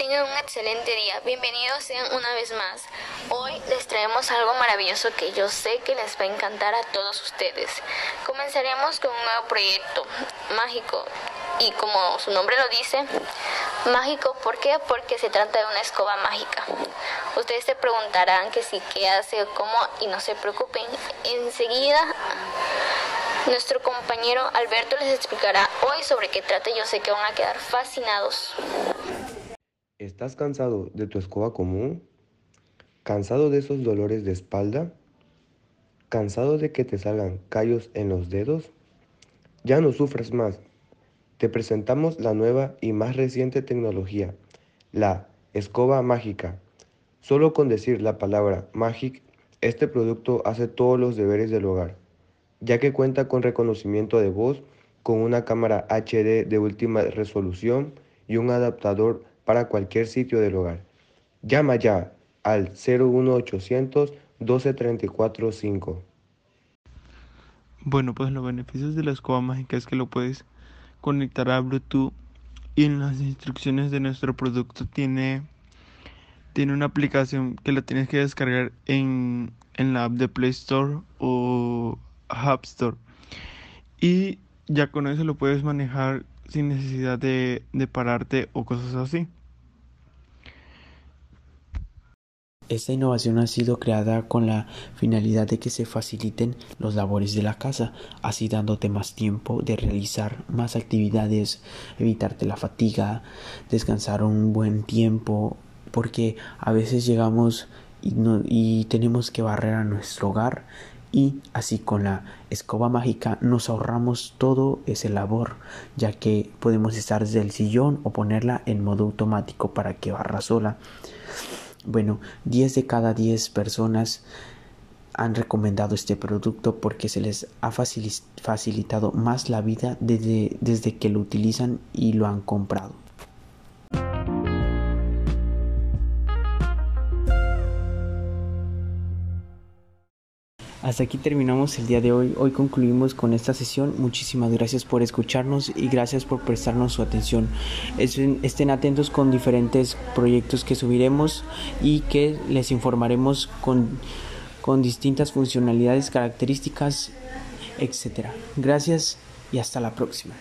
excelente día. Bienvenidos sean una vez más. Hoy les traemos algo maravilloso que yo sé que les va a encantar a todos ustedes. Comenzaremos con un nuevo proyecto mágico y como su nombre lo dice, mágico, ¿por qué? Porque se trata de una escoba mágica. Ustedes se preguntarán que si qué hace cómo y no se preocupen. Enseguida nuestro compañero Alberto les explicará hoy sobre qué trata yo sé que van a quedar fascinados. ¿Estás cansado de tu escoba común? ¿Cansado de esos dolores de espalda? ¿Cansado de que te salgan callos en los dedos? Ya no sufras más. Te presentamos la nueva y más reciente tecnología, la escoba mágica. Solo con decir la palabra Magic, este producto hace todos los deberes del hogar, ya que cuenta con reconocimiento de voz, con una cámara HD de última resolución y un adaptador para cualquier sitio del hogar. Llama ya al 01800 12345. Bueno, pues los beneficios de la escoba mágica es que lo puedes conectar a Bluetooth y en las instrucciones de nuestro producto tiene, tiene una aplicación que la tienes que descargar en, en la app de Play Store o App Store. Y ya con eso lo puedes manejar sin necesidad de, de pararte o cosas así. Esta innovación ha sido creada con la finalidad de que se faciliten los labores de la casa, así dándote más tiempo de realizar más actividades, evitarte la fatiga, descansar un buen tiempo, porque a veces llegamos y, tenemos que barrer a nuestro hogar y así con la escoba mágica nos ahorramos todo ese labor ya que podemos estar desde el sillón o ponerla en modo automático para que barra sola bueno, 10 de cada 10 personas han recomendado este producto porque se les ha facilitado más la vida desde, desde que lo utilizan y lo han comprado. Hasta aquí terminamos el día de hoy. Hoy concluimos con esta sesión. Muchísimas gracias por escucharnos y gracias por prestarnos su atención. Estén atentos con diferentes proyectos que subiremos y que les informaremos con, con distintas funcionalidades, características, etc. Gracias y hasta la próxima.